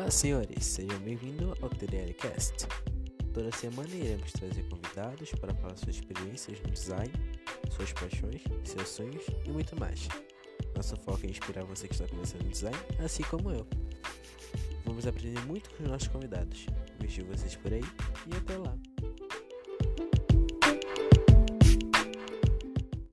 Olá, senhores, sejam bem-vindos ao TDLcast. Toda semana iremos trazer convidados para falar suas experiências no design, suas paixões, seus sonhos e muito mais. Nosso foco é inspirar você que está começando no design, assim como eu. Vamos aprender muito com os nossos convidados. Vejo vocês por aí e até lá.